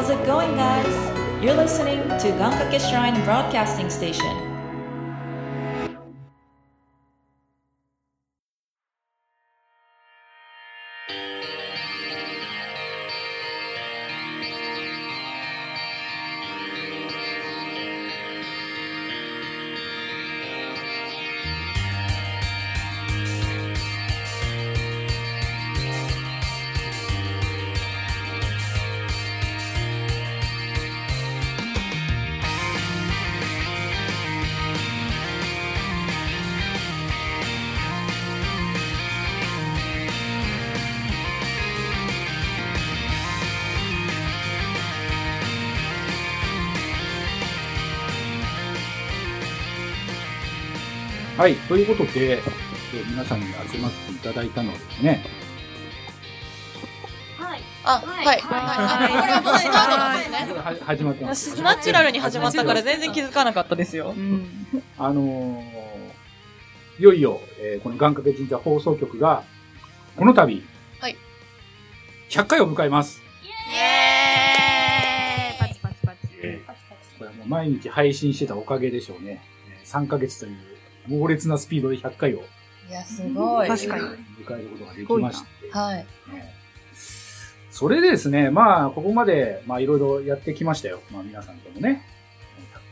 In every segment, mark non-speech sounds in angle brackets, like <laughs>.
How's it going, guys? You're listening to Gankake Shrine Broadcasting Station. はい、ということで、皆さんに集まっていただいたのはですね、あ、はい。はい。はい。これはもうスタートです始まってます。ナチュラルに始まったから全然気づかなかったですよ。あのー、いよいよ、えー、この願掛け神社放送局が、この度、はい。100回を迎えます。イエーイパチパチパチ。えー、これはもう毎日配信してたおかげでしょうね。3ヶ月という猛烈なスピードで100回を。いや、すごい。確かに。迎えることができまして。はい。ね、それでですね、まあ、ここまで、まあ、いろいろやってきましたよ。まあ、皆さんともね。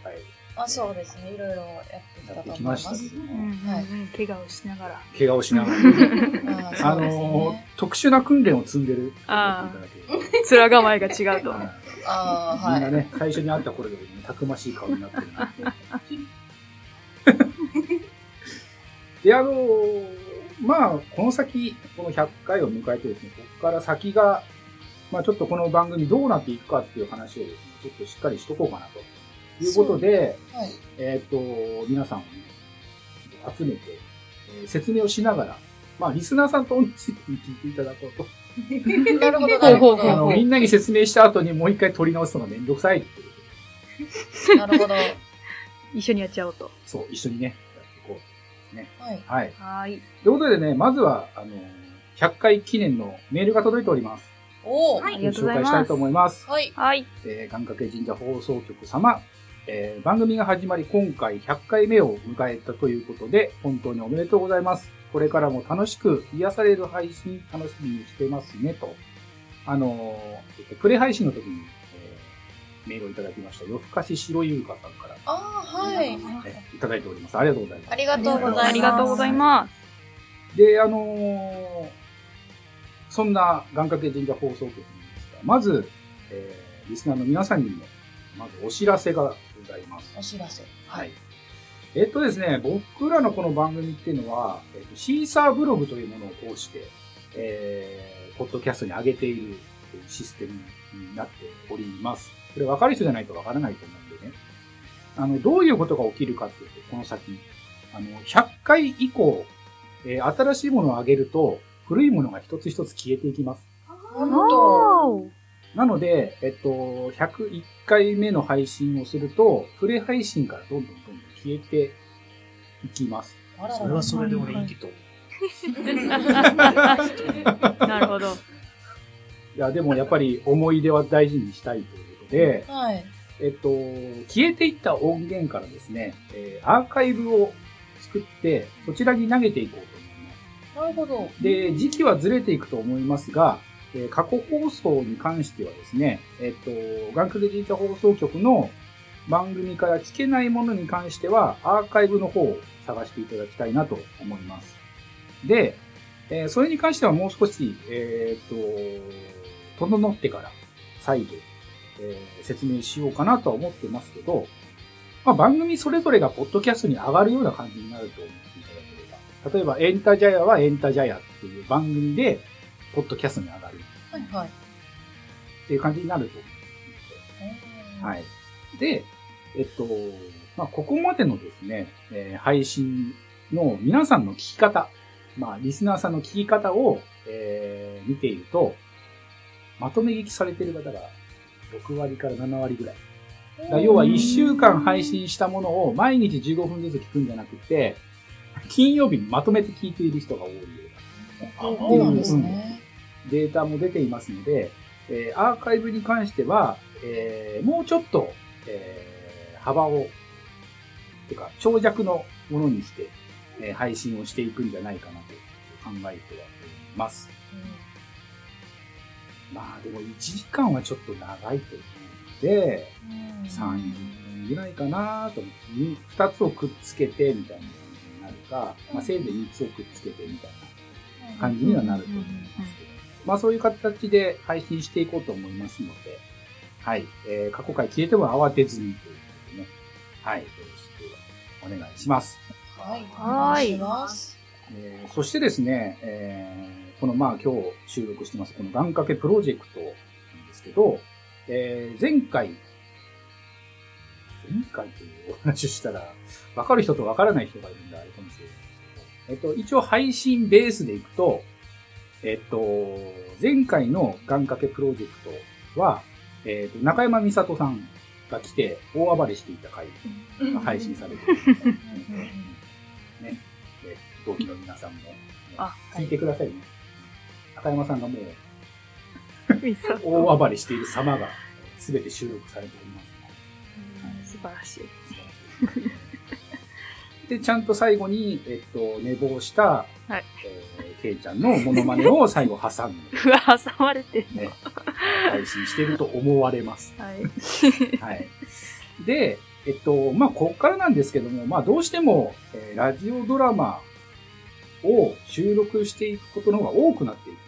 100回。あ、そうですね。いろいろやってきたと思います。やってきましたはい。怪我をしながら。怪我をしながら。<laughs> あの、特殊な訓練を積んでる。ああ。面構えが違うと。ああ、はい。みんなね、最初に会った頃よりもたくましい顔になってるな。<laughs> で、あのー、まあ、この先、この100回を迎えてですね、ここから先が、まあちょっとこの番組どうなっていくかっていう話をですね、ちょっとしっかりしとこうかなということで、はい、えっ、と、皆さんをね、集めて、えー、説明をしながら、まあリスナーさんと同じに聞いていただこうと。<laughs> なるほど、なるほど。あの、みんなに説明した後にもう一回取り直すのがめんどくさいっていう。<laughs> なるほど。<laughs> 一緒にやっちゃおうと。そう、一緒にね、ね。はい。はい。はい。ということでね、まずは、あの、100回記念のメールが届いております。おはい、紹介したいと思います。はい。はい。えー、願掛け神社放送局様、えー、番組が始まり今回100回目を迎えたということで、本当におめでとうございます。これからも楽しく癒される配信楽しみにしてますね、と。あのー、プレ配信の時にメールをいただきました、夜更かし白優香さんから。ああ、はい。いただいております。ありがとうございます。ありがとうございます。ありがとうございます。で、あのー、そんな願掛け神社放送局ですが、まず、えー、リスナーの皆さんにも、まずお知らせがございます。お知らせ。はい。えっとですね、僕らのこの番組っていうのは、えっと、シーサーブログというものを通して、えー、ポッドキャストに上げているシステムになっております。これ分かる人じゃないと分からないと思うんでね。あの、どういうことが起きるかっていうと、この先、あの、100回以降、えー、新しいものを上げると、古いものが一つ一つ消えていきます。なので、えっと、101回目の配信をすると、プレ配信からどんどんどんどん消えていきます。それはそれで俺いいと。<laughs> なるほど。いや、でもやっぱり思い出は大事にしたいというで、はい。えっと、消えていった音源からですね、えー、アーカイブを作って、そちらに投げていこうと思います。なるほど。で、時期はずれていくと思いますが、えー、過去放送に関してはですね、えっと、眼科で神社放送局の番組から聞けないものに関しては、アーカイブの方を探していただきたいなと思います。で、えー、それに関してはもう少し、えー、っと、整ってから再度、えー、説明しようかなとは思ってますけど、まあ、番組それぞれがポッドキャストに上がるような感じになると思っていただければ。例えば、エンタジャヤはエンタジャヤっていう番組で、ポッドキャストに上がる。はいはい。っていう感じになると思ってはい。で、えっと、まあ、ここまでのですね、えー、配信の皆さんの聞き方、まあ、リスナーさんの聞き方を、えー、見ていると、まとめ聞きされてる方が6割から7割ぐらい。だ要は1週間配信したものを毎日15分ずつ聞くんじゃなくて、金曜日にまとめて聞いている人が多いような。んですね。データも出ていますので、えー、アーカイブに関しては、えーもうちょっと、えー幅を、てか、長尺のものにして、えー配信をしていくんじゃないかなと考えてはおります。まあでも1時間はちょっと長いと思うので、30分ぐらいかなと思って、に2つをくっつけてみたいな感じになるか、まあせいぜい3つをくっつけてみたいな感じにはなると思いますけど、まあそういう形で配信していこうと思いますので、はい、えー過去回消えても慌てずにということでね、はい、よろしくお願いします。はい。はいお願いします。えーそしてですね、えーこのまあ今日収録してます、この願掛けプロジェクトなんですけど、えー前回、前回というお話をしたら、わかる人とわからない人がいるんであれかもしれないですけど、えっと、一応配信ベースでいくと、えっと、前回の願掛けプロジェクトは、えっと、中山美里さんが来て大暴れしていた回が配信されてる <laughs> ね。同期の皆さんも、あ聞いてくださいね。中山さんがもう大暴れしている様が全て収録されております、素晴らしい。素晴らしいで、ちゃんと最後に、えっと、寝坊した、はいえー、ケイちゃんのモノマネを最後挟んで、<laughs> うわ、挟まれてる。ね、配信していると思われます。はい。<laughs> はい。で、えっと、まあ、こっからなんですけども、まあ、どうしても、えーラジオドラマを収録していくことの方が多くなっていくと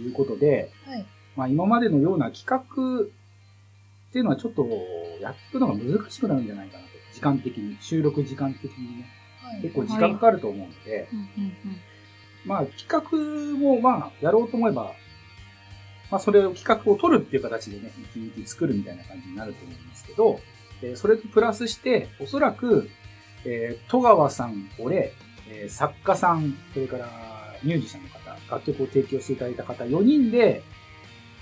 いうことで、はい。まあ、今までのような企画っていうのはちょっとやっていくのが難しくなるんじゃないかなと。時間的に、収録時間的にね、はい。結構時間かかると思うので、うんうんまあ、企画も、まあ、やろうと思えば、まあ、それを企画を取るっていう形でね、一日作るみたいな感じになると思うんですけど、えーそれとプラスして、おそらく、えー戸川さん、俺、えー作家さん、それからミュージシャンの方、楽曲を提供していただいた方、4人で、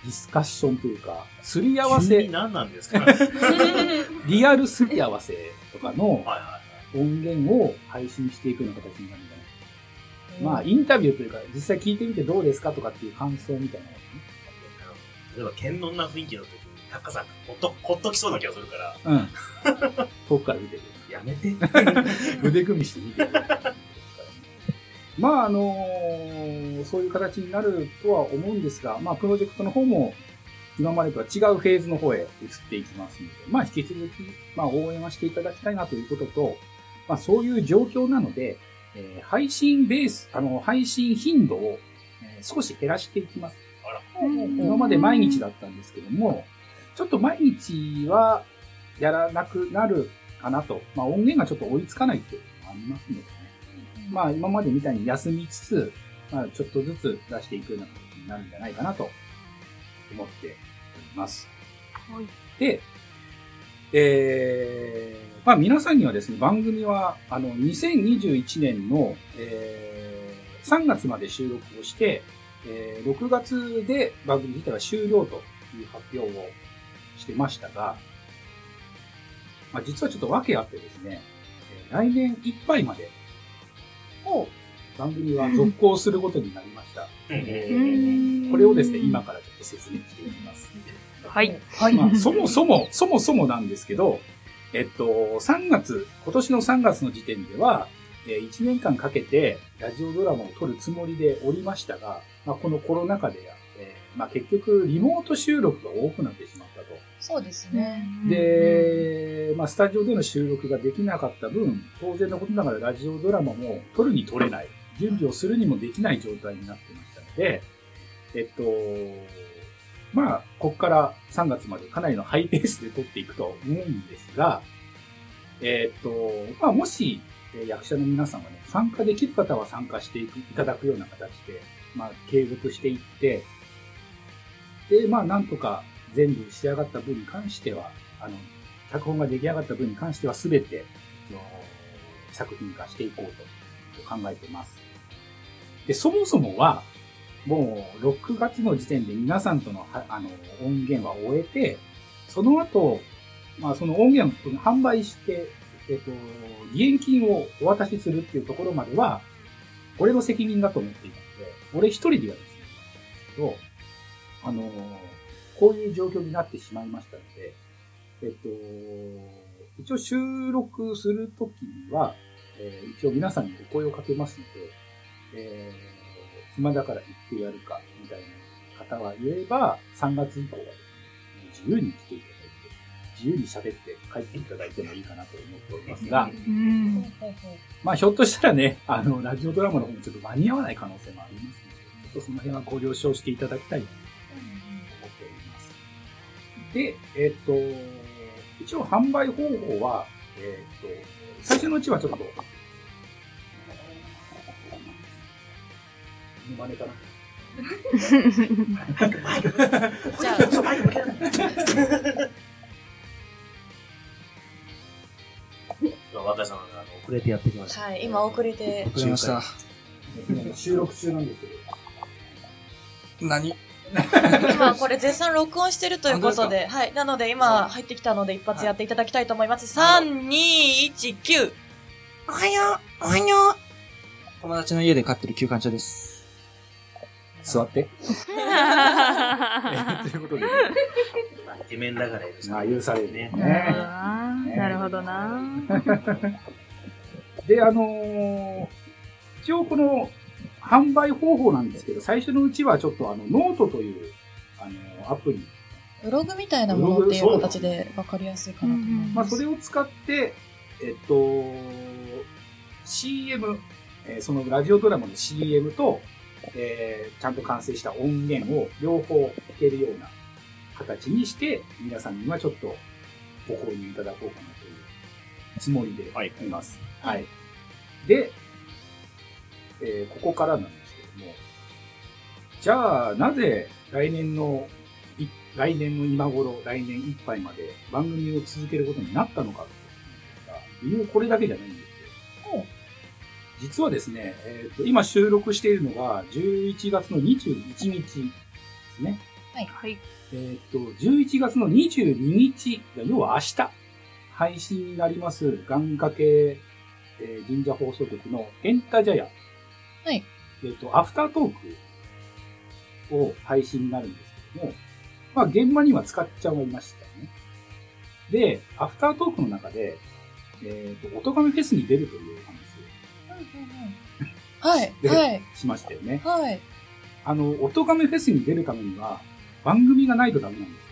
ディスカッションというか、すり合わせ、何なんですか？は <laughs> いリアルすり合わせとかの。音源を配信していくような形になるんじゃないかまあ、インタビューというか、実際聞いてみてどうですかとかっていう感想みたいなね。例えば、堅能な雰囲気の時に、タカさんがほっと、ほっときそうな気がするから、うん。遠くから見てる。やめて。<laughs> 腕組みして見てる。まあ、あのーそういう形になるとは思うんですが、まあ、プロジェクトの方も、今までとは違うフェーズの方へ移っていきますので、まあ、引き続き、まあ、応援はしていただきたいなということと、まあ、そういう状況なので、えー配信ベース、あの、配信頻度を、えー少し減らしていきます。今まで毎日だったんですけども、ちょっと毎日はやらなくなるかなと。まあ音源がちょっと追いつかないっていうのもありますのでね。まあ今までみたいに休みつつ、まあちょっとずつ出していくような形になるんじゃないかなと思っております。はいで、えー、まあ皆さんにはですね、番組は、あの、2021年の、えー、3月まで収録をして、えー6月で番組自体は終了という発表をしてましたが、まあ、実はちょっと訳あってですね、えー来年いっぱいまで、番組は続行することになりました。これをですね、今からちょっと説明していきます。はい。はい。まあ、そもそも、そもそもなんですけど、えっと、3月、今年の3月の時点では、えー1年間かけてラジオドラマを撮るつもりでおりましたが、まあ、このコロナ禍で、えーまあ、結局リモート収録が多くなってしまったと。そうですね。で、まあ、スタジオでの収録ができなかった分、当然のことながらラジオドラマも撮るに撮れない、準備をするにもできない状態になってましたので、えっと、まあ、ここから3月までかなりのハイペースで撮っていくと思うんですが、えっと、まあ、もし、えー役者の皆さんがね、参加できる方は参加していくいただくような形で、まあ、継続していって、で、まあ、なんとか全部仕上がった分に関しては、あの、脚本が出来上がった分に関しては全て、作品化していこうと考えてます。で、そもそもは、もう6月の時点で皆さんとのあの音源は終えて、その後、まあその音源を販売して、えっと、義援金をお渡しするっていうところまでは、俺の責任だと思っていたので、俺一人でやるんですけど、あの、こういう状況になってしまいましたので、えっと、一応収録するときには、えー一応皆さんにお声をかけますので、えー暇だから行ってやるか、みたいな方は言えば、3月以降はですね、自由に来ていただいて、自由に喋って帰っていただいてもいいかなと思っておりますが、まあひょっとしたらね、あの、ラジオドラマの方にちょっと間に合わない可能性もありますので、ちょっとその辺はご了承していただきたい。で、えっ、と、一応販売方法は、えっ、と、最初のうちはちょっと、モノマネかな。じゃ今、若井さんが遅れてやってきましあ、た。はい、今遅れて、遅れました。収録中なんですけど、何？今これ絶賛録音してるということで、はい。なので今入ってきたので一発やっていただきたいと思います。3、2、1、9。おはようおはよう友達の家で飼ってる休館長です。座って。<laughs> えーということで、まあイケメンだからまあ許されるねね。ねなるほどな。<laughs> で、あのー一応この販売方法なんですけど、最初のうちはちょっとあの、ノートという、あのアプリ、ブログみたいなものっていう形で分かりやすいかなと思いまあ、ます。それを使って、えっと、CM、えーそのラジオドラマの CM と、えーちゃんと完成した音源を両方聞けるような形にして、皆さんにはちょっとご購入いただこうかなというつもりではいいます。ははいい。で、えーここからなんですけども、じゃあ、なぜ来年の、い来年の今頃、来年いっぱいまで番組を続けることになったのかという、これだけじゃないんですけど、実はですね、えーと今収録しているのが11月の21日ですね。はい。えっ、と、11月の22日、要は明日、配信になります、願掛け、えー神社放送局のエンタジャヤ。はい。えっ、と、アフタートークを配信になるんですけども、まあ、現場には使っちゃいましたね。で、アフタートークの中で、えっ、と、音亀フェスに出るというはい、ではい、話しましたよね。はい。あの、音亀フェスに出るためには、番組がないとダメなんです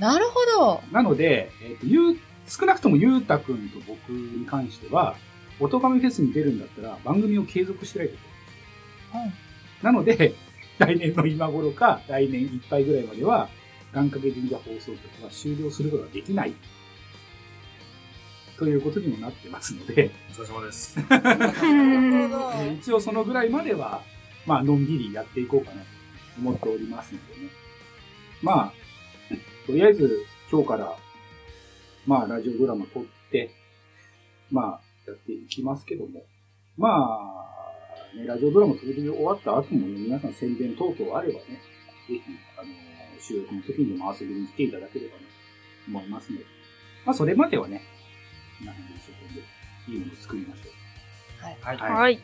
よ。なるほど。なので、えっ、と、ゆう、少なくともゆうたくんと僕に関しては、音亀フェスに出るんだったら番組を継続しないといけない。うんなので、<laughs> 来年の今頃か、来年いっぱいぐらいまでは、願掛け神社放送局は終了することができない。ということにもなってますので、お疲れ様です。<laughs> なるほどえー一応そのぐらいまでは、まあ、のんびりやっていこうかなと思っておりますのでね。まあ、とりあえず今日から、まあ、ラジオドラマ撮って、まあ、やっていきますけども、まあ、ね、ラジオドラマ撮り終わった後もね、皆さん宣伝等々あればね、ぜひ、あの、収録の時にでも遊びに来ていただければなと思いますので、まあ、それまではね、皆さんで一生懸命いいものを作りましょう。はい。はいはい。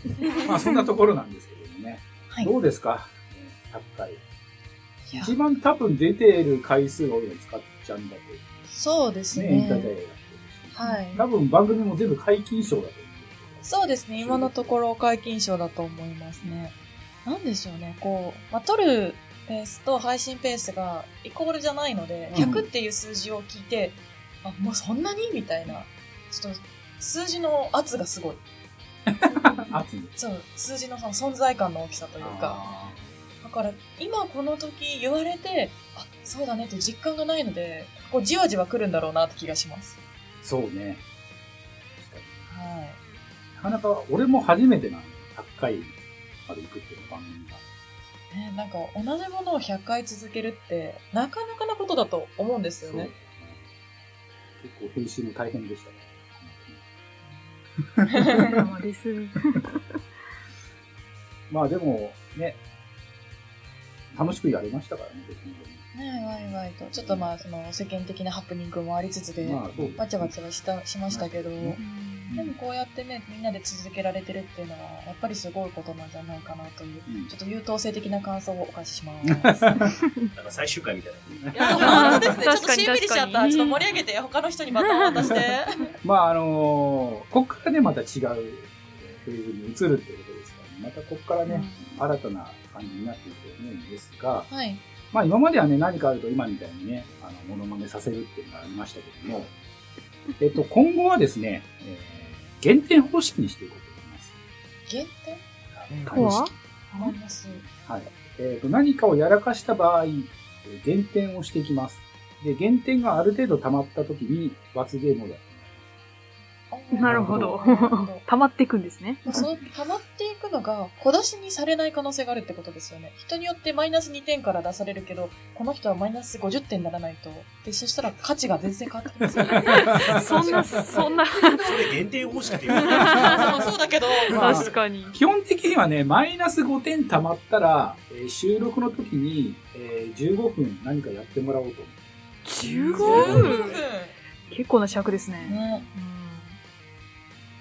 <laughs> まあそんなところなんですけどもね。はい。どうですか？えー ?100 回。一番多分出ている回数が多いのは使っちゃうんだと。そうですね、エンタ。はい多分番組も全部解禁賞だと思そうですね。今のところ解禁賞だと思いますね。なんでしょうね。こう、まあ、撮るペースと配信ペースがイコールじゃないので、うん100っていう数字を聞いて、あ、もうそんなに？みたいな。ちょっと、数字の圧がすごい。う。熱い。そう、数字の存在感の大きさというか。あだから、今この時言われて、あ、そうだねって実感がないので、こうじわじわ来るんだろうなって気がします。ーそうね。確かに。はい。なかなか、俺も初めてなの。100回まで行くっていう番組が。ね、なんか同じものを100回続けるって、なかなかなことだと思うんですよね。結構編集も大変でしたね。そうです。<laughs> まあでも、ね、楽しくやりましたからね、別に。ねワイワイと。ちょっとまあ、その世間的なハプニングもありつつで、まあそうですねわちゃわちゃはした、しましたけど、ねでもこうやってね、みんなで続けられてるっていうのは、やっぱりすごいことなんじゃないかなという、うんちょっと優等生的な感想をお返しします。<laughs> なんか最終回みたいな。いや、本当ですね。ちょっとしんみりしちゃった。ちょっと盛り上げて、他の人にバトン渡して。<laughs> まああのーこっからね、また違うフェーズに移るってことですからね。またこっからね、新たな感じになっていくと思うんですが、はい。まあ今まではね、何かあると今みたいにね、あの、モノマネさせるっていうのがありましたけども、<laughs> えっと、今後はですね、えー減点方式にしていこうと思います。減点？とは？あります。はい。えっと、何かをやらかした場合、えー減点をしていきます。で、減点がある程度溜まった時に罰ゲームをやるなるほど。<laughs> 溜まっていくんですね。その溜まっていくのが小出しにされない可能性があるってことですよね。人によってマイナス2点から出されるけど、この人はマイナス50点にならないと。で、そしたら価値が全然変わってきますよね。<laughs> そんな、そんな、それ限定方式って言うのそうそうだけど、まあ確かに。基本的にはね、マイナス5点溜まったら、えー収録の時に、えー15分何かやってもらおうと思う。15 15分？分。結構な尺ですね。ね。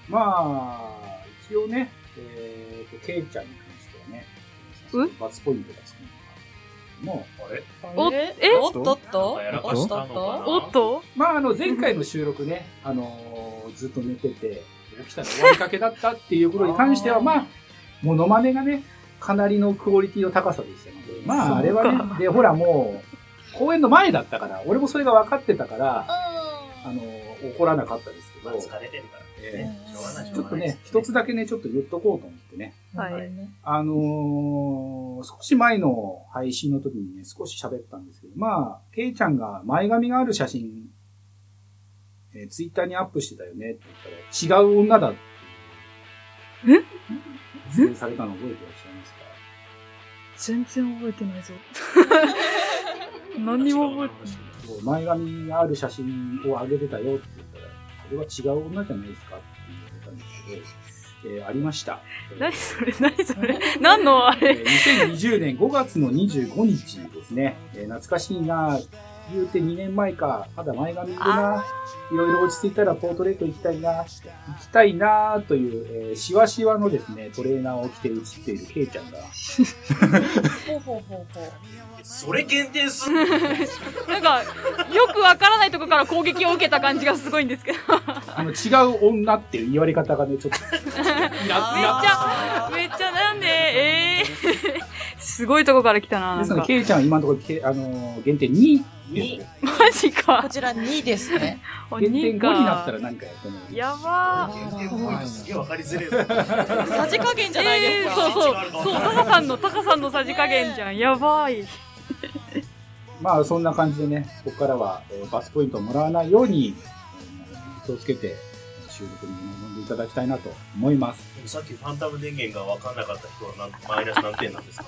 まあ、一応ね、えーと、ケイちゃんに関してはね、う罰ポイントがつくのがあるんですけども、あれ？おえおっと？っと？なんかやらかしたのかな？おっと？まあ、あの、前回の収録ね、あのーずっと寝てて、起きたら終わりかけだったっていうことに関しては、あーまあ、モノマネがね、かなりのクオリティの高さでしたので、まあ、あれはね、で、ほらもう、公演の前だったか。ら、俺もそれが分かってたから、ああのー怒らなかったですけどまあ、疲れてるからえちょっとね、一つだけね、ちょっと言っとこうと思ってね。ーはいねあのー少し前の配信の時にね、少し喋ったんですけど、まあ、ケイちゃんが前髪がある写真、えーツイッターにアップしてたよねって言ったら、違う女だって。え？発言されたの覚えてらっしゃいますか？全然覚えてないぞ。<laughs> 何にも覚えてない。前髪がある写真を上げてたよってれは違う女じゃないですかって言われたんですけど、えーありました。何それ何それ？何のあれ？えー2020年5月の25日ですね。えー懐かしいな言うて2年前か、まだ前髪でな、いろいろ落ち着いたらポートレート行きたいな、行きたいなという、えー、しわしわのですね、トレーナーを着て写っているケイちゃんが、ほうほうほうほう。それ限定す <laughs> なんか、よくわからないとこから攻撃を受けた感じがすごいんですけど。<laughs> あの、違う女っていう言われ方がね、ちょっと、<laughs> めっちゃ、めっちゃなんで、ええすごいとこから来たな、なですので。ケイちゃんは今のところけ、あのー限定2です。マジこか。ちら2ですね。<laughs> 限定5になったらか。何かやってもらう。やばー。限定ポイントすげえわかりづれえぞ。さじ加減じゃないでえー、すか。そうそう。そう、タカさんの、タカさんのさじ加減じゃん。やばい。<laughs> まあ、そんな感じでね、ここからは、えーバスポイントをもらわないように、えー気をつけて、収録に臨んでいただきたいなと思います。さっきファンタム電源が分かんなかった人は何マイナス何点なんですか？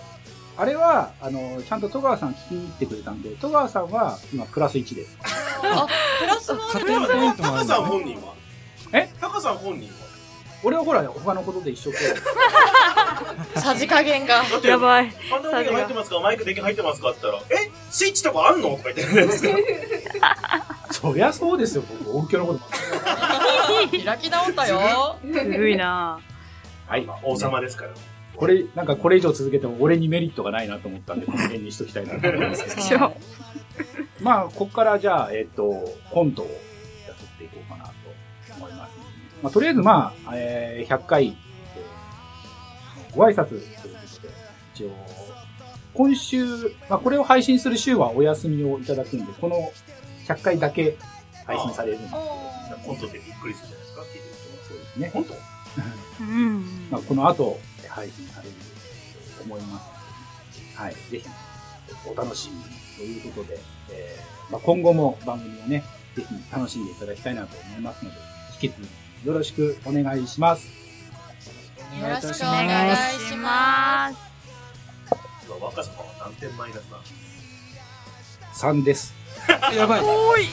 あれは、あの、ちゃんと戸川さん聞きに行ってくれたんで、戸川さんは今プラス1です。あ、プラスもある加点ポイントもタカさんあるんだね。本人は？え？タカさん本人は？俺はほら、他のことで一生懸命。<laughs> さじ加減が。だってやばい。ファンタム電源入ってますか？マイク電源入ってますか？って言ったら、え？スイッチとかあんの？とか言ってるんですよ。<laughs> そりゃそうですよ、僕、音響のことも。<laughs> 開き直ったよ。いなはいまあ王様ですから。これ、なんかこれ以上続けても俺にメリットがないなと思ったんで、この辺にしときたいなと思いますけど。しょ <laughs> まあ、ここからじゃあ、えっ、と、コントをやっていこうかなと思います。まあ、とりあえずまあ、えー100回、えーご挨拶ということで、一応、今週、まあ、これを配信する週はお休みをいただくんで、この100回だけ配信されるんですけど、コントってびっくりするじゃないですか聞いてるそうですね。人。本当うん。まあ、この後、配信されると思いますので。はい。ぜひ、お楽しみにということで、えーまあ、今後も番組をね、ぜひ楽しんでいただきたいなと思いますので、引き続きよろしくお願いします。よろしくおお願願いいししまます。今若様は何点マイナスなの？3です。<laughs> やばい。おい。「